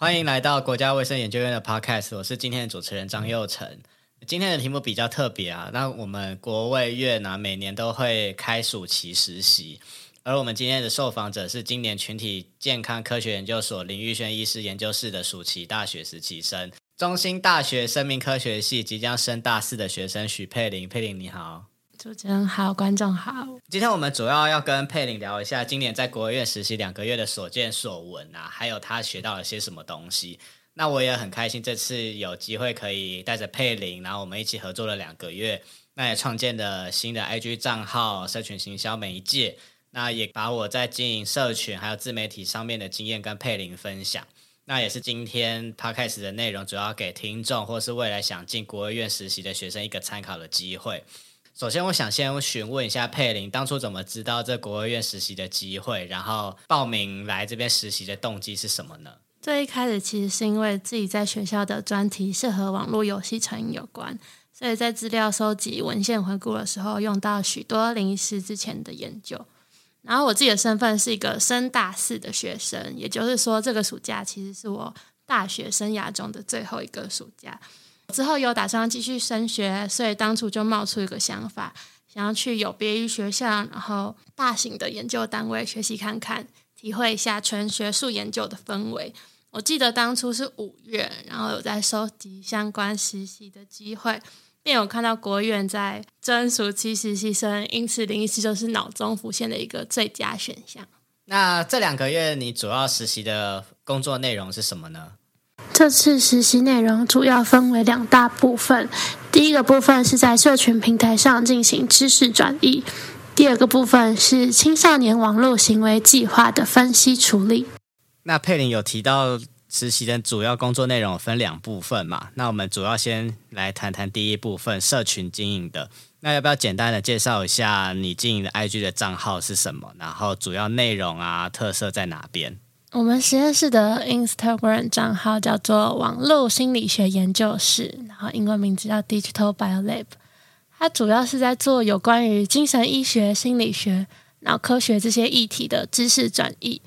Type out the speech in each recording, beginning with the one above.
欢迎来到国家卫生研究院的 Podcast，我是今天的主持人张佑成。今天的题目比较特别啊，那我们国卫院呢、每年都会开暑期实习，而我们今天的受访者是今年群体健康科学研究所林玉轩医师研究室的暑期大学实习生，中兴大学生命科学系即将升大四的学生许佩玲。佩玲你好。主持人好，观众好。今天我们主要要跟佩玲聊一下今年在国务院实习两个月的所见所闻啊，还有他学到了些什么东西。那我也很开心，这次有机会可以带着佩玲，然后我们一起合作了两个月，那也创建了新的 IG 账号、社群行销媒介，那也把我在经营社群还有自媒体上面的经验跟佩玲分享。那也是今天 Podcast 的内容，主要给听众或是未来想进国务院实习的学生一个参考的机会。首先，我想先询问一下佩玲，当初怎么知道这国务院实习的机会，然后报名来这边实习的动机是什么呢？最一开始其实是因为自己在学校的专题是和网络游戏成瘾有关，所以在资料收集、文献回顾的时候，用到许多林医师之前的研究。然后我自己的身份是一个升大四的学生，也就是说，这个暑假其实是我大学生涯中的最后一个暑假。之后有打算继续升学，所以当初就冒出一个想法，想要去有别于学校，然后大型的研究单位学习看看，体会一下纯学术研究的氛围。我记得当初是五月，然后有在收集相关实习的机会，便有看到国院在征暑期实习生，因此林医师就是脑中浮现的一个最佳选项。那这两个月你主要实习的工作内容是什么呢？这次实习内容主要分为两大部分，第一个部分是在社群平台上进行知识转移，第二个部分是青少年网络行为计划的分析处理。那佩玲有提到实习的主要工作内容分两部分嘛？那我们主要先来谈谈第一部分社群经营的。那要不要简单的介绍一下你经营的 IG 的账号是什么？然后主要内容啊，特色在哪边？我们实验室的 Instagram 账号叫做“网络心理学研究室”，然后英文名字叫 Digital Bio Lab。它主要是在做有关于精神医学、心理学、脑科学这些议题的知识转译。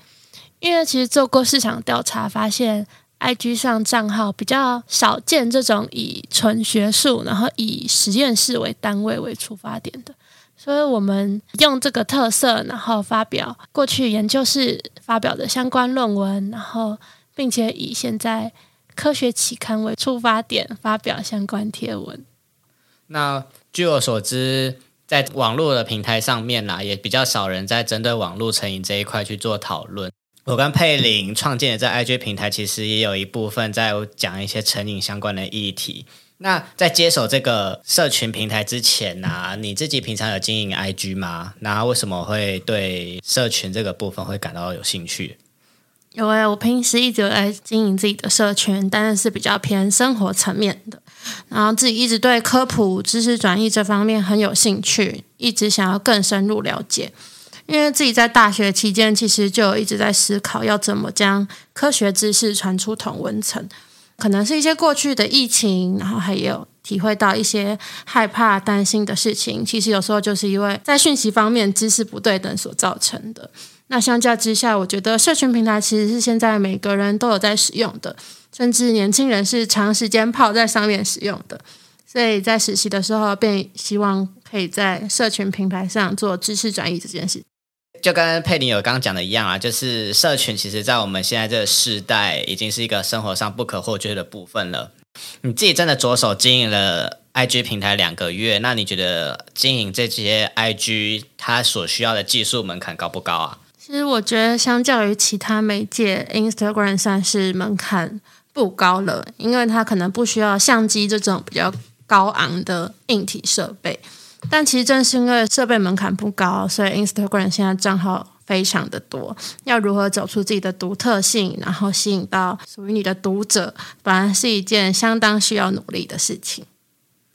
因为其实做过市场调查，发现 IG 上账号比较少见这种以纯学术，然后以实验室为单位为出发点的。所以我们用这个特色，然后发表过去研究室发表的相关论文，然后并且以现在科学期刊为出发点发表相关贴文。那据我所知，在网络的平台上面啦，也比较少人在针对网络成瘾这一块去做讨论。我跟佩玲创建的这 IG 平台，其实也有一部分在讲一些成瘾相关的议题。那在接手这个社群平台之前呢、你自己平常有经营 IG 吗？那为什么会对社群这个部分会感到有兴趣？有诶，我平时一直有在经营自己的社群，但是是比较偏生活层面的。然后自己一直对科普知识转移这方面很有兴趣，一直想要更深入了解。因为自己在大学期间，其实就一直在思考要怎么将科学知识传出同文层。可能是一些过去的疫情，然后还有体会到一些害怕、担心的事情。其实有时候就是因为在讯息方面知识不对等所造成的。那相较之下，我觉得社群平台其实是现在每个人都有在使用的，甚至年轻人是长时间泡在上面使用的。所以在实习的时候，便希望可以在社群平台上做知识转移这件事。就跟佩林有刚刚讲的一样啊，就是社群其实，在我们现在这个时代，已经是一个生活上不可或缺的部分了。你自己真的着手经营了 IG 平台两个月，那你觉得经营这些 IG，它所需要的技术门槛高不高啊？其实我觉得，相较于其他媒介，Instagram 算是门槛不高了，因为它可能不需要相机这种比较高昂的硬体设备。但其实正是因为设备门槛不高，所以 Instagram 现在账号非常的多。要如何走出自己的独特性，然后吸引到属于你的读者，本来是一件相当需要努力的事情。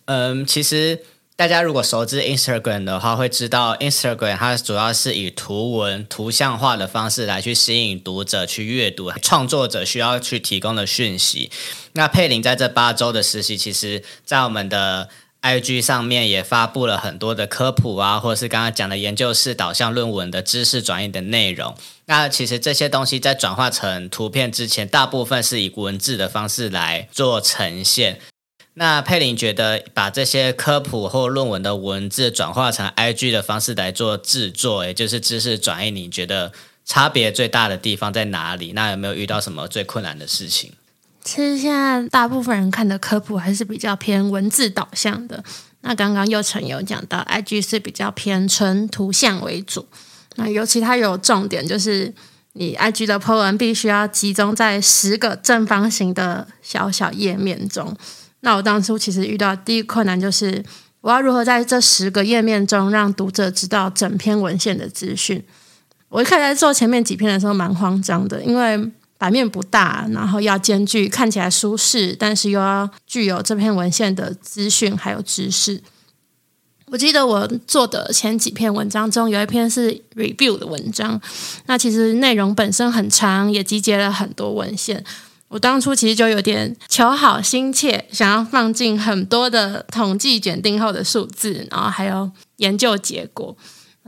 嗯，其实大家如果熟知 Instagram 的话，会知道 Instagram 它主要是以图文、图像化的方式来去吸引读者去阅读，创作者需要去提供的讯息。那佩玲在这八周的实习，其实在我们的 IG 上面也发布了很多的科普啊，或者是刚刚讲的研究室导向论文的知识转移的内容。那其实这些东西在转化成图片之前，大部分是以文字的方式来做呈现。那佩林觉得把这些科普或论文的文字转化成 IG 的方式来做制作，也就是知识转移，你觉得差别最大的地方在哪里？那有没有遇到什么最困难的事情？其实现在大部分人看的科普还是比较偏文字导向的。那刚刚又成有讲到，IG 是比较偏纯图像为主。那尤其它有重点，就是你 IG 的 po 文必须要集中在十个正方形的小小页面中。那我当初其实遇到第一困难就是，我要如何在这十个页面中让读者知道整篇文献的资讯。我一开始在做前面几篇的时候蛮慌张的，因为版面不大，然后要兼具看起来舒适，但是又要具有这篇文献的资讯还有知识。我记得我做的前几篇文章中，有一篇是 review 的文章，那其实内容本身很长，也集结了很多文献。我当初其实就有点求好心切，想要放进很多的统计检定后的数字，然后还有研究结果。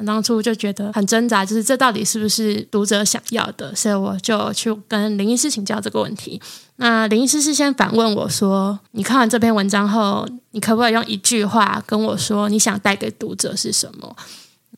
当初就觉得很挣扎，就是这到底是不是读者想要的？所以我就去跟林医师请教这个问题。那林医师是先反问我说：“你看完这篇文章后，你可不可以用一句话跟我说你想带给读者是什么？”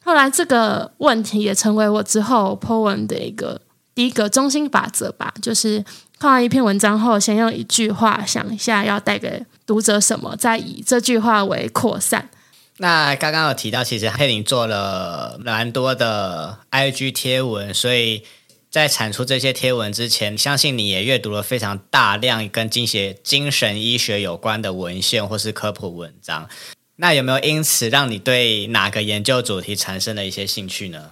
后来这个问题也成为我之后 po 文的一个第一个中心法则吧，就是看完一篇文章后，先用一句话想一下要带给读者什么，再以这句话为扩散。那刚刚有提到，其实佩林做了蛮多的 IG 贴文，所以在产出这些贴文之前，相信你也阅读了非常大量跟精血精神医学有关的文献或是科普文章。那有没有因此让你对哪个研究主题产生了一些兴趣呢？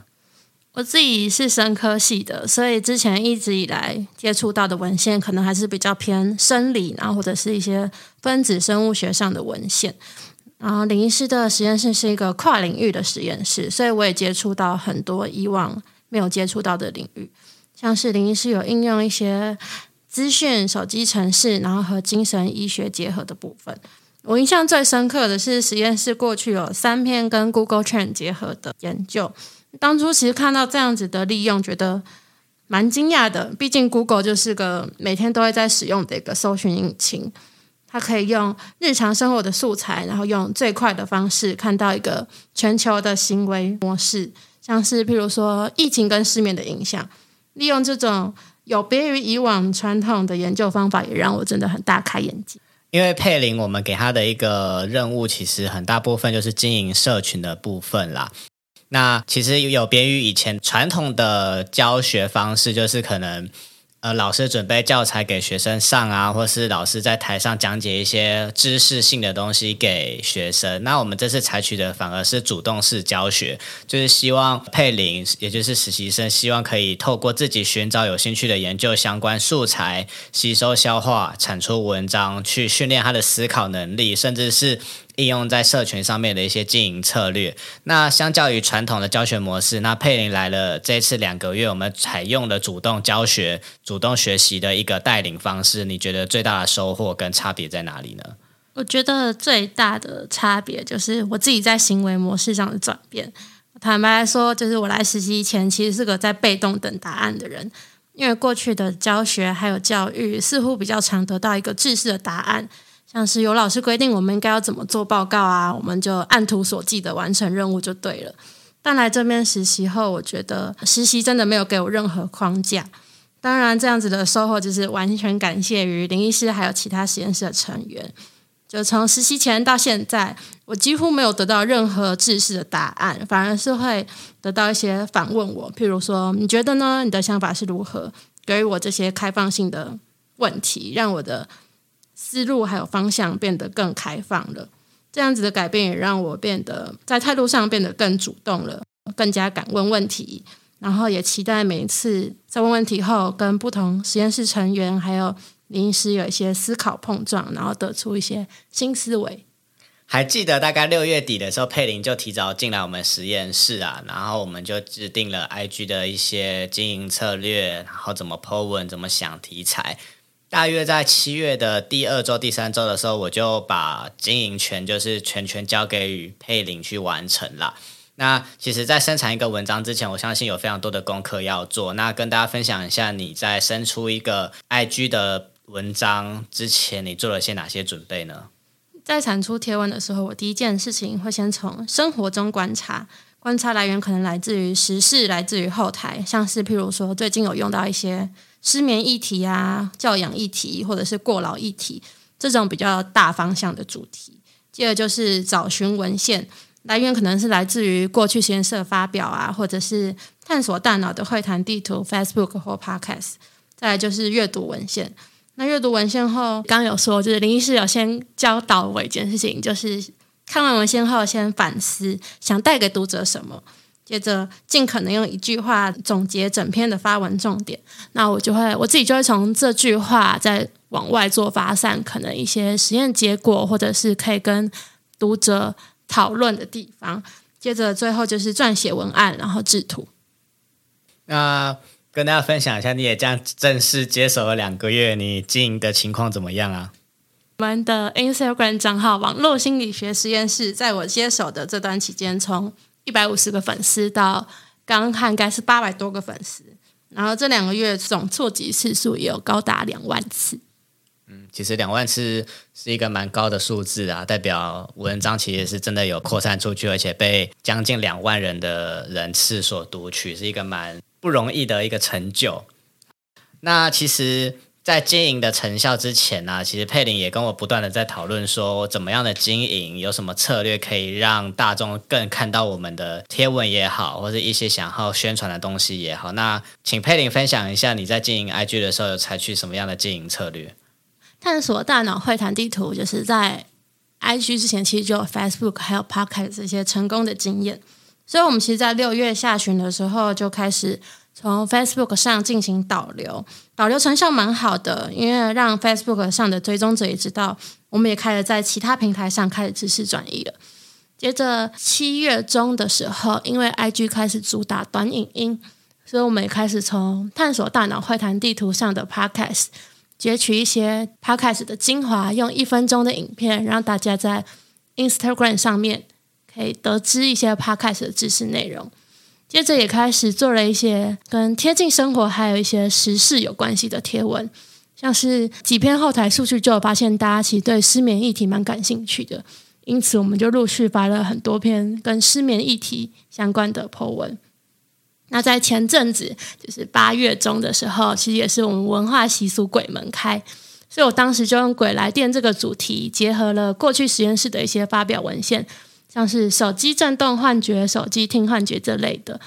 我自己是生科系的，所以之前一直以来接触到的文献，可能还是比较偏生理，然后或者是一些分子生物学上的文献。然后林医师的实验室是一个跨领域的实验室，所以我也接触到很多以往没有接触到的领域，像是林医师有应用一些资讯手机程式，然后和精神医学结合的部分。我印象最深刻的是实验室过去有三篇跟 Google Trend 结合的研究，当初其实看到这样子的利用，觉得蛮惊讶的，毕竟 Google 就是个每天都会在使用的一个搜寻引擎。他可以用日常生活的素材，然后用最快的方式看到一个全球的行为模式，像是譬如说疫情跟失眠的影响。利用这种有别于以往传统的研究方法，也让我真的很大开眼界。因为佩林，我们给他的一个任务，其实很大部分就是经营社群的部分啦。那其实有别于以前传统的教学方式，就是可能。呃，老师准备教材给学生上啊，或是老师在台上讲解一些知识性的东西给学生。那我们这次采取的反而是主动式教学，就是希望佩林，也就是实习生，希望可以透过自己寻找有兴趣的研究相关素材，吸收消化，产出文章，去训练他的思考能力，甚至是。应用在社群上面的一些经营策略。那相较于传统的教学模式，那佩林来了这次两个月，我们采用了主动教学、主动学习的一个带领方式。你觉得最大的收获跟差别在哪里呢？我觉得最大的差别就是我自己在行为模式上的转变。坦白来说，就是我来实习前其实是个在被动等答案的人，因为过去的教学还有教育似乎比较常得到一个制式的答案。像是有老师规定我们应该要怎么做报告啊，我们就按图索骥的完成任务就对了。但来这边实习后，我觉得实习真的没有给我任何框架。当然，这样子的收获就是完全感谢于林医师还有其他实验室的成员。就从实习前到现在，我几乎没有得到任何制式的答案，反而是会得到一些反问我，譬如说你觉得呢？你的想法是如何？给予我这些开放性的问题，让我的。思路还有方向变得更开放了，这样子的改变也让我变得在态度上变得更主动了，更加敢问问题，然后也期待每一次在问问题后，跟不同实验室成员还有临时有一些思考碰撞，然后得出一些新思维。还记得大概六月底的时候，佩林就提早进来我们实验室啊，然后我们就制定了 IG 的一些经营策略，然后怎么 po 文，怎么想题材。大约在七月的第二周、第三周的时候，我就把经营权就是全权交给予佩玲去完成了。那其实，在生产一个文章之前，我相信有非常多的功课要做。那跟大家分享一下，你在生出一个 IG 的文章之前，你做了些哪些准备呢？在产出贴文的时候，我第一件事情会先从生活中观察，观察来源可能来自于时事，来自于后台，像是譬如说最近有用到一些。失眠议题啊，教养议题，或者是过劳议题，这种比较大方向的主题。接着就是找寻文献来源，可能是来自于过去实验室发表啊，或者是探索大脑的会谈地图、Facebook 或 Podcast。再来就是阅读文献。那阅读文献后，刚刚有说，就是林医师有先教导我一件事情，就是看完文献后先反思，想带给读者什么。接着尽可能用一句话总结整篇的发文重点，那我就会我自己就会从这句话再往外做发散，可能一些实验结果，或者是可以跟读者讨论的地方。接着最后就是撰写文案，然后制图。那跟大家分享一下，你也这样正式接手了两个月，你经营的情况怎么样啊？我们的 Instagram 账号“网络心理学实验室”在我接手的这段期间，从一百五十个粉丝到刚刚看应该是八百多个粉丝，然后这两个月总触及次数也有高达两万次。嗯，其实两万次是一个蛮高的数字啊，代表文章其实是真的有扩散出去，而且被将近两万人的人次所读取，是一个蛮不容易的一个成就。那其实。在经营的成效之前呢、其实佩玲也跟我不断的在讨论说，怎么样的经营，有什么策略可以让大众更看到我们的贴文也好，或者一些想要宣传的东西也好。那请佩玲分享一下你在经营 IG 的时候有采取什么样的经营策略？探索大脑会谈地图，就是在 IG 之前其实就有 Facebook 还有 Podcast 这些成功的经验，所以我们其实，在六月下旬的时候就开始。从 Facebook 上进行导流，导流成效蛮好的，因为让 Facebook 上的追踪者也知道，我们也开始在其他平台上开始知识转移了。接着七月中的时候，因为 IG 开始主打短影音，所以我们也开始从探索大脑会谈地图上的 Podcast 截取一些 Podcast 的精华，用一分钟的影片让大家在 Instagram 上面可以得知一些 Podcast 的知识内容。接着也开始做了一些跟贴近生活还有一些时事有关系的贴文，像是几篇后台数据就有发现，大家其实对失眠议题蛮感兴趣的，因此我们就陆续发了很多篇跟失眠议题相关的 po 文。那在前阵子，就是八月中的时候，其实也是我们文化习俗鬼门开，所以我当时就用“鬼来电”这个主题，结合了过去实验室的一些发表文献。像是手机震动幻觉、手机听幻觉这类的，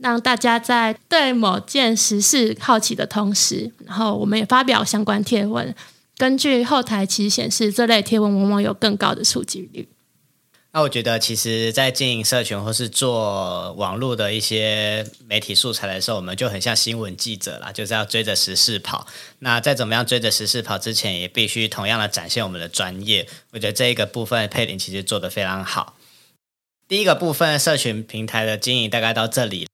让大家在对某件时事好奇的同时，然后我们也发表相关贴文。根据后台其实显示，这类贴文往往有更高的触及率。那我觉得，其实，在经营社群或是做网络的一些媒体素材的时候，我们就很像新闻记者啦，就是要追着时事跑。那再怎么样追着时事跑之前，也必须同样的展现我们的专业。我觉得这一个部分，佩玲其实做得非常好。第一个部分，社群平台的经营大概到这里。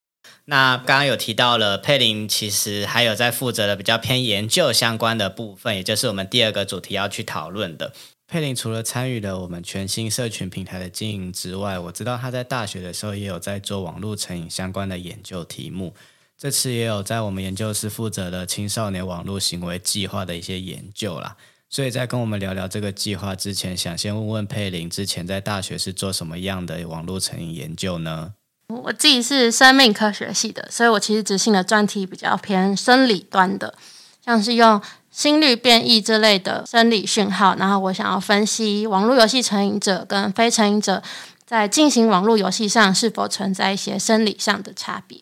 那刚刚有提到了佩林，其实还有在负责的比较偏研究相关的部分，也就是我们第二个主题要去讨论的。佩林除了参与了我们全新社群平台的经营之外，我知道他在大学的时候也有在做网络成瘾相关的研究题目。这次也有在我们研究室负责的青少年网络行为计划的一些研究啦。所以在跟我们聊聊这个计划之前，想先问问佩玲，之前在大学是做什么样的网络成瘾研究呢？我自己是生命科学系的，所以我其实执行的专题比较偏生理端的，像是用心率变异这类的生理讯号，然后我想要分析网络游戏成瘾者跟非成瘾者在进行网络游戏上是否存在一些生理上的差别。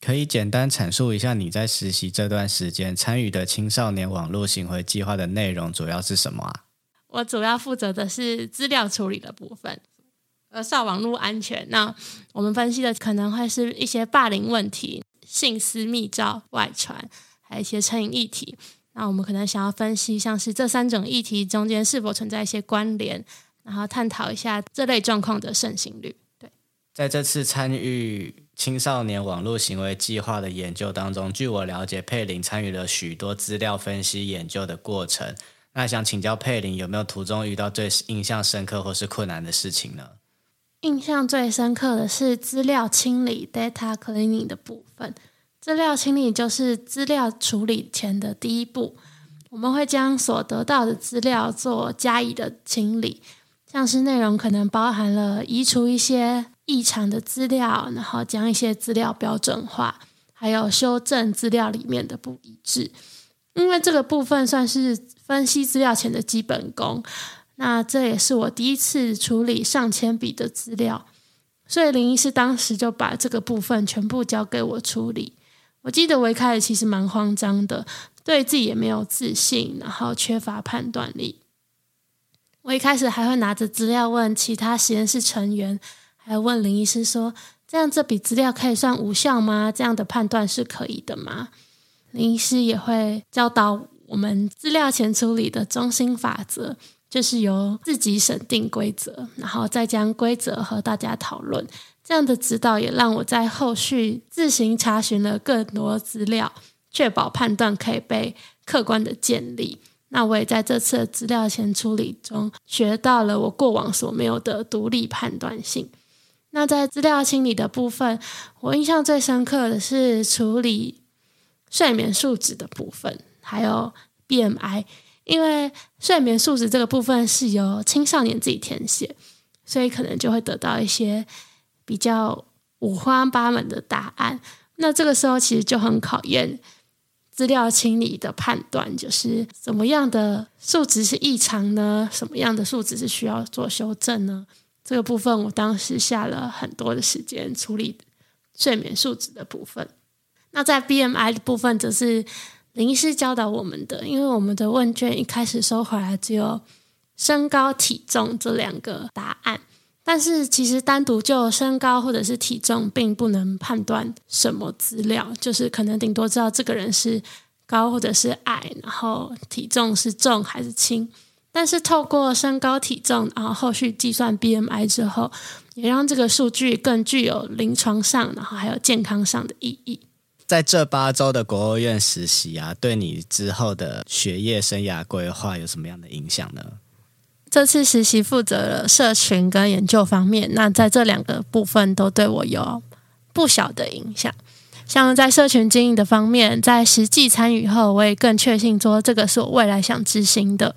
可以简单阐述一下你在实习这段时间参与的青少年网络行为计划的内容主要是什么啊？我主要负责的是资料处理的部分，呃，少网络安全。那我们分析的可能会是一些霸凌问题、性私密照外传，还有一些成瘾议题。那我们可能想要分析，像是这三种议题中间是否存在一些关联，然后探讨一下这类状况的盛行率。对，在这次参与。青少年网络行为计划的研究当中，据我了解，佩玲参与了许多资料分析研究的过程。那想请教佩玲，有没有途中遇到最印象深刻或是困难的事情呢？印象最深刻的是资料清理 （data cleaning） 的部分。资料清理就是资料处理前的第一步，我们会将所得到的资料做加以的清理，像是内容可能包含了移除一些。异常的资料，然后将一些资料标准化，还有修正资料里面的不一致。因为这个部分算是分析资料前的基本功，那这也是我第一次处理上千笔的资料，所以林医师当时就把这个部分全部交给我处理。我记得我一开始其实蛮慌张的，对自己也没有自信，然后缺乏判断力。我一开始还会拿着资料问其他实验室成员。还问林医师说：“这样这笔资料可以算无效吗？这样的判断是可以的吗？”林医师也会教导我们资料前处理的中心法则，就是由自己审定规则，然后再将规则和大家讨论。这样的指导也让我在后续自行查询了更多资料，确保判断可以被客观的建立。那我也在这次资料前处理中学到了我过往所没有的独立判断性。那在资料清理的部分，我印象最深刻的是处理睡眠数值的部分，还有 BMI，因为睡眠数值这个部分是由青少年自己填写，所以可能就会得到一些比较五花八门的答案。那这个时候其实就很考验资料清理的判断，就是什么样的数值是异常呢？什么样的数值是需要做修正呢？这个部分，我当时下了很多的时间处理睡眠数值的部分。那在 BMI 的部分，则是林医师教导我们的，因为我们的问卷一开始收回来只有身高、体重这两个答案，但是其实单独就身高或者是体重，并不能判断什么资料，就是可能顶多知道这个人是高或者是矮，然后体重是重还是轻。但是透过身高体重，然后后续计算 BMI 之后，也让这个数据更具有临床上，然后还有健康上的意义。在这八周的国务院实习啊，对你之后的学业生涯规划有什么样的影响呢？这次实习负责了社群跟研究方面，那在这两个部分都对我有不小的影响。像在社群经营的方面，在实际参与后，我也更确信说这个是我未来想执行的。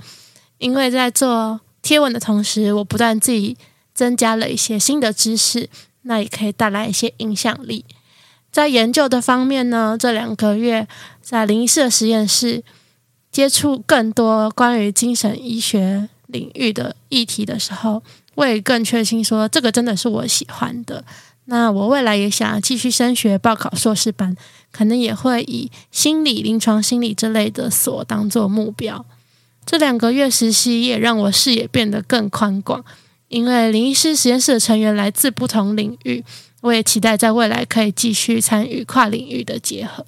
因为在做贴文的同时，我不断自己增加了一些新的知识，那也可以带来一些影响力。在研究的方面呢，这两个月在林医师的实验室接触更多关于精神医学领域的议题的时候，我也更确信说这个真的是我喜欢的。那我未来也想要继续升学，报考硕士班，可能也会以心理、临床心理之类的所当做目标。这两个月实习也让我视野变得更宽广，因为林医师实验室的成员来自不同领域，我也期待在未来可以继续参与跨领域的结合。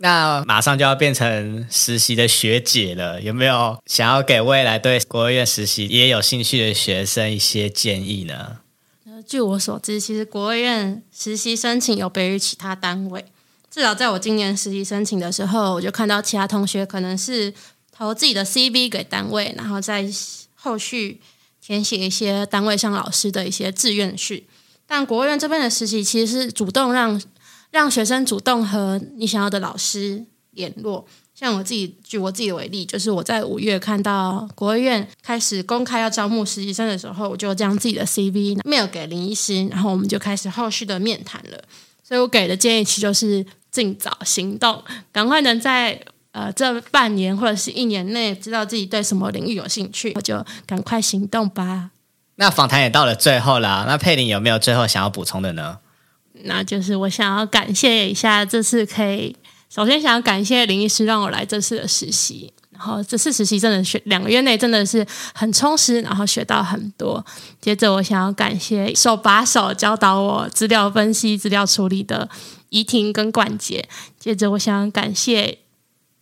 那马上就要变成实习的学姐了，有没有想要给未来对国务院实习也有兴趣的学生一些建议呢？据我所知，其实国务院实习申请有别于其他单位，至少在我今年实习申请的时候，我就看到其他同学可能是。投自己的 CV 给单位，然后再后续填写一些单位上老师的一些志愿序。但国务院这边的实习其实是主动让让学生主动和你想要的老师联络。像我自己，举我自己的为例，就是我在五月看到国务院开始公开要招募实习生的时候，我就将自己的 CV mail 给林医师，然后我们就开始后续的面谈了。所以我给的建议其实就是尽早行动，赶快能在。呃，这半年或者是一年内，知道自己对什么领域有兴趣，我就赶快行动吧。那访谈也到了最后了，那佩玲有没有最后想要补充的呢？那就是我想要感谢一下这次可以，首先想要感谢林医师让我来这次的实习，然后这次实习真的学两个月内真的是很充实，然后学到很多。接着我想要感谢手把手教导我资料分析、资料处理的怡婷跟冠杰。接着我想要感谢。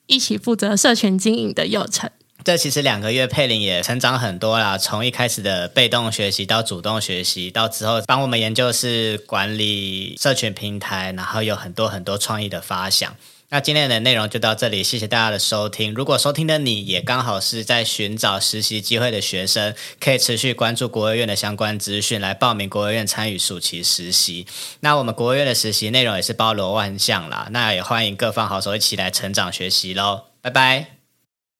一起负责社群经营的幼晨，这其实两个月佩玲也成长很多啦，从一开始的被动学习到主动学习，到之后帮我们研究室管理社群平台，然后有很多很多创意的发想。那今天的内容就到这里，谢谢大家的收听。如果收听的你也刚好是在寻找实习机会的学生，可以持续关注国务院的相关资讯，来报名国务院参与暑期实习。那我们国务院的实习内容也是包罗万象啦，那也欢迎各方好手一起来成长学习喽。拜拜。